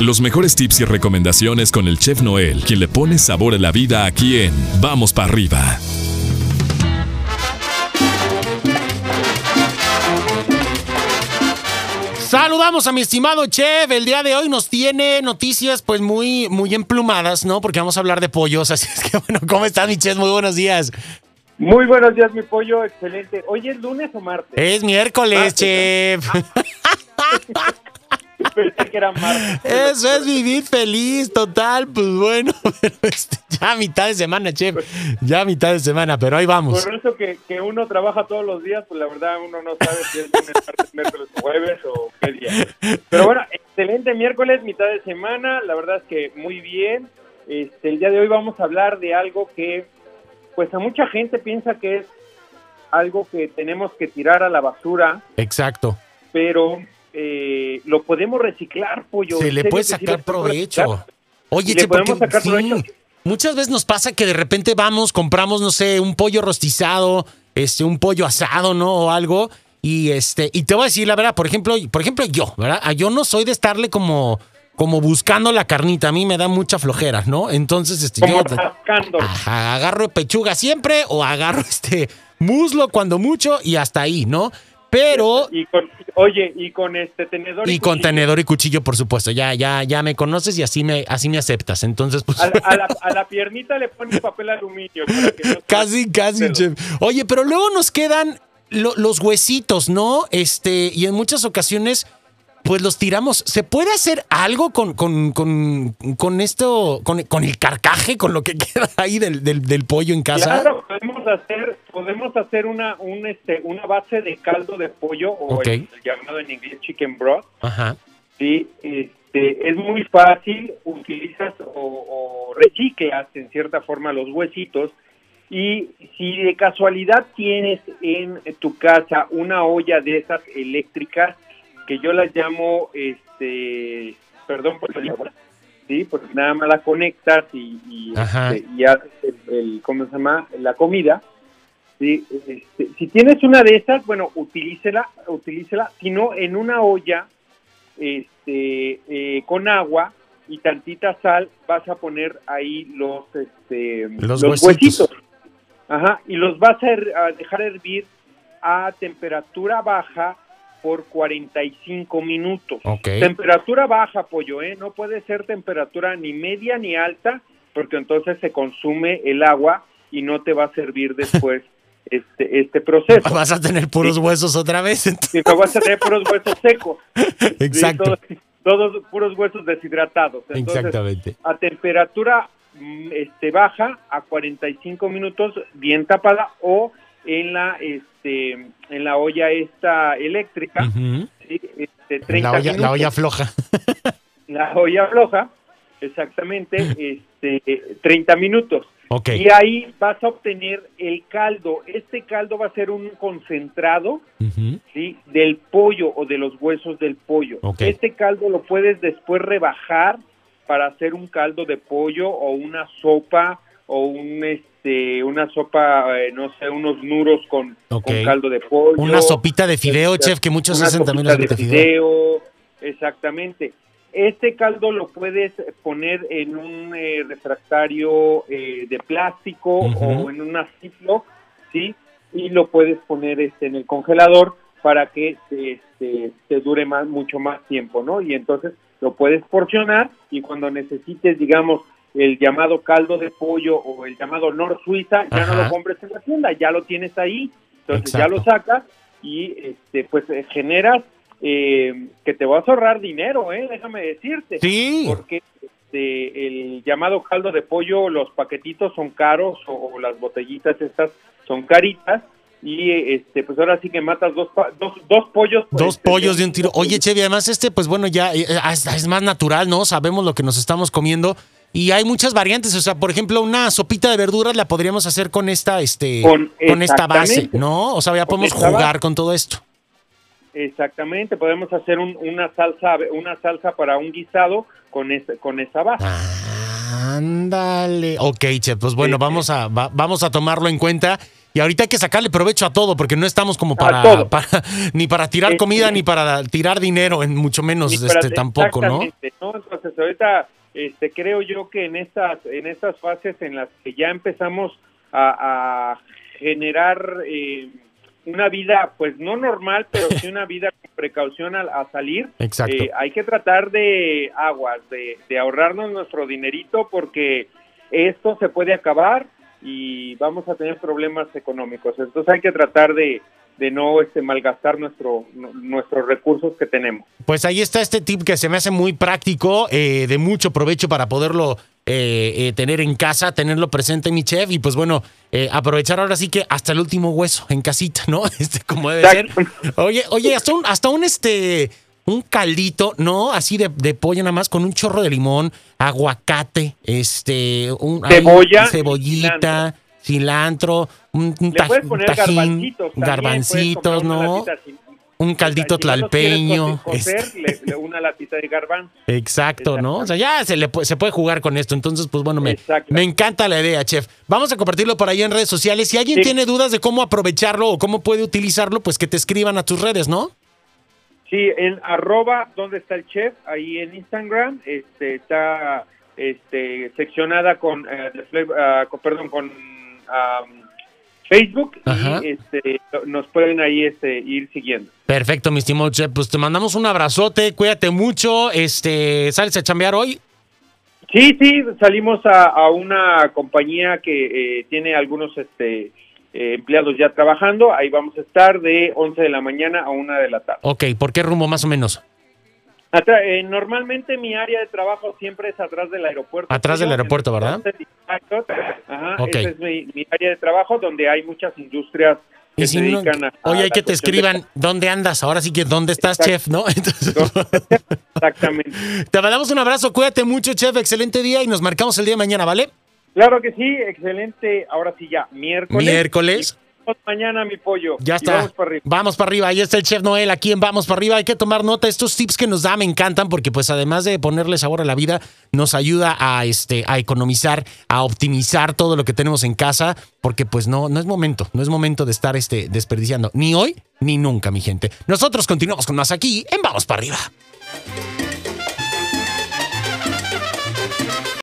Los mejores tips y recomendaciones con el chef Noel, quien le pone sabor a la vida aquí en Vamos para arriba. Saludamos a mi estimado chef. El día de hoy nos tiene noticias pues muy, muy emplumadas, ¿no? Porque vamos a hablar de pollos. Así es que bueno, ¿cómo estás mi chef? Muy buenos días. Muy buenos días, mi pollo, excelente. ¿Hoy es lunes o martes? Es miércoles, Martes, chef. Pensé que era martes. Eso es vivir feliz, total. Pues bueno, pero este, ya a mitad de semana, chef. Ya a mitad de semana, pero ahí vamos. Por eso que, que uno trabaja todos los días, pues la verdad uno no sabe si es lunes, martes, miércoles o jueves o qué día. Pero bueno, excelente miércoles, mitad de semana. La verdad es que muy bien. Este, el día de hoy vamos a hablar de algo que, pues a mucha gente piensa que es algo que tenemos que tirar a la basura, Exacto. pero eh, lo podemos reciclar, pollo. Se le puede sí sacar provecho. Oye, che, porque podemos sacar sí, provecho. muchas veces nos pasa que de repente vamos, compramos, no sé, un pollo rostizado, este, un pollo asado, ¿no? O algo. Y este, y te voy a decir la verdad, por ejemplo, por ejemplo, yo, ¿verdad? Ah, Yo no soy de estarle como, como buscando la carnita. A mí me da mucha flojera, ¿no? Entonces, este, Como yo ajá, agarro pechuga siempre o agarro este muslo cuando mucho y hasta ahí, ¿no? Pero Y con, oye, y con este tenedor. y con cuchillo. tenedor y cuchillo, por supuesto. Ya, ya, ya me conoces y así me, así me aceptas. Entonces, pues. A la, a la- a la piernita le pones papel aluminio. para que no- Casi, casi, chef. Oye, pero luego nos quedan lo- los huesitos, ¿no? Este, y en muchas ocasiones, pues los tiramos. ¿Se puede hacer algo con, con, con, con esto, con, con el carcaje, con lo que queda ahí del, del, del pollo en casa? Claro, podemos hacer, podemos hacer una, un, este, una base de caldo de pollo o el, llamado en inglés chicken broth. Ajá. Sí, este, es muy fácil, utilizas o, o reciclas en cierta forma los huesitos y si de casualidad tienes en tu casa una olla de esas eléctricas que yo las llamo, este, perdón por el sí, porque nada más la conectas y, y, este, y haces el, el- ¿cómo se llama? La comida. Sí, este, si tienes una de esas, bueno, utilícela, utilícela, si no, en una olla este, eh, con agua y tantita sal, vas a poner ahí los, este, Los los, huesitos. huesitos. Ajá, y los vas a, her- a dejar hervir a temperatura baja por 45 minutos. Temperatura baja, pollo, ¿eh? No puede ser temperatura ni media ni alta, porque entonces se consume el agua y no te va a servir después este, este proceso. Vas a tener puros huesos otra vez. entonces. Vas a tener puros huesos secos. ¿sí? Exacto. Todos, todos puros huesos deshidratados. Entonces, Exactamente. a temperatura mm, este, baja, a 45 minutos, bien tapada, o en la este en la olla esta eléctrica, este, 30 La olla, la minutos. olla floja. la olla floja, exactamente, este, 30 minutos. Ok. Y ahí vas a obtener el caldo. Este caldo va a ser un concentrado Ujú. ¿sí? del pollo o de los huesos del pollo. Ok. Este caldo lo puedes después rebajar para hacer un caldo de pollo o una sopa o un este una sopa eh, no sé unos nuros con, con caldo de pollo Una sopita de fideo, Este, chef, que muchos hacen también la de fideo. exactamente. Este caldo lo puedes poner en un eh, refractario eh, de plástico o en una ciclo, ¿sí? Y lo puedes poner este, en el congelador para que te, este, te dure más, mucho más tiempo, ¿no? Y entonces lo puedes porcionar y cuando necesites, digamos, el llamado caldo de pollo o el llamado Nor Suiza, ya no lo compres en la tienda, ya lo tienes ahí, entonces ya lo sacas y este pues eh, generas eh, que te vas a ahorrar dinero, ¿eh? Déjame decirte. Sí. Porque este, el llamado caldo de pollo, los paquetitos son caros o, o las botellitas estas son caritas y este pues ahora sí que matas dos dos, dos pollos. pues, Dos este, pollos de un tiro. Oye, Chevy, además este, pues bueno, ya eh, es, es más natural, ¿no? Sabemos lo que nos estamos comiendo. Y hay muchas variantes, o sea, por ejemplo, una sopita de verduras la podríamos hacer con esta, este, Con- esta base. ¿no? O sea, ya podemos esta jugar base. con todo esto. Exactamente, podemos hacer un- una salsa una salsa para un guisado con ese, con esa base. Ándale. Ok, Chef, pues bueno, Sí, vamos a, va- vamos a tomarlo en cuenta. Y ahorita hay que sacarle provecho a todo, porque no estamos como para, ni para tirar Este- comida, ni para tirar dinero, en mucho menos este tampoco, ¿no? ¿no? Entonces ahorita este, creo yo que en estas, en estas fases en las que ya empezamos a, a generar eh, una vida, pues no normal, pero sí una vida con precaución al- a, salir, Exacto. eh, hay que tratar de aguas, de, de ahorrarnos nuestro dinerito porque esto se puede acabar y vamos a tener problemas económicos. Entonces hay que tratar de, de no este, malgastar nuestro, nu- nuestros recursos que tenemos. Pues ahí está este tip que se me hace muy práctico, eh, de mucho provecho para poderlo eh, eh, tener en casa, tenerlo presente, mi chef, y pues bueno, eh, aprovechar ahora sí que hasta el último hueso en casita, ¿no? Este, como debe ser. Oye, oye, hasta un, hasta un este, un caldito, ¿no? Así de, de pollo nada más, con un chorro de limón, aguacate, este, un Cebolla cebollita, cilantro, un, un tajín, garbancitos. ¿no? sin- Un caldito si tlalpeño. cocer, le- le- una latita de garbanzo. Exacto, ¿no? O sea, ya se, le, se puede jugar con esto. Entonces, pues bueno, me, me encanta la idea, chef. Vamos a compartirlo por ahí en redes sociales. Si alguien Sí. tiene dudas de cómo aprovecharlo o cómo puede utilizarlo, pues que te escriban a tus redes, ¿no? Sí, en arroba, ¿dónde está el chef? Ahí en Instagram este, está este, seccionada con, eh, ah, con- perdón, con Facebook Ajá. y este, nos pueden ahí este, ir siguiendo. Perfecto, mi estimado chef. Pues te mandamos un abrazote, cuídate mucho. Este, ¿sales a chambear hoy? Sí, sí, salimos a, a una compañía que eh, tiene algunos este, eh, empleados ya trabajando. Ahí vamos a estar de 11 de la mañana a 1 de la tarde. Ok, ¿por qué rumbo más o menos? Atra- eh, normalmente mi área de trabajo siempre es atrás del aeropuerto. Atrás del aeropuerto, ¿verdad? Ajá, esa es mi, mi área de trabajo donde hay muchas industrias que se si no, a... oye, hay que te de- escriban dónde andas. Ahora sí que dónde estás, Exacto. chef, ¿no? Entonces, Exactamente. te mandamos un abrazo, cuídate mucho, chef. Excelente día y nos marcamos el día de mañana, ¿vale? Claro que sí, excelente. Ahora sí ya, miércoles. Miércoles. Mañana, mi pollo. Ya está. vamos para arriba. Vamos para arriba. Ahí está el chef Noel. Aquí en Vamos para arriba. Hay que tomar nota. Estos tips que nos da me encantan porque, pues, además de ponerle sabor a la vida, nos ayuda a este a economizar, a optimizar todo lo que tenemos en casa. Porque, pues, no, no es momento. No es momento de estar este, desperdiciando. Ni hoy ni nunca, mi gente. Nosotros continuamos con más aquí en Vamos para arriba.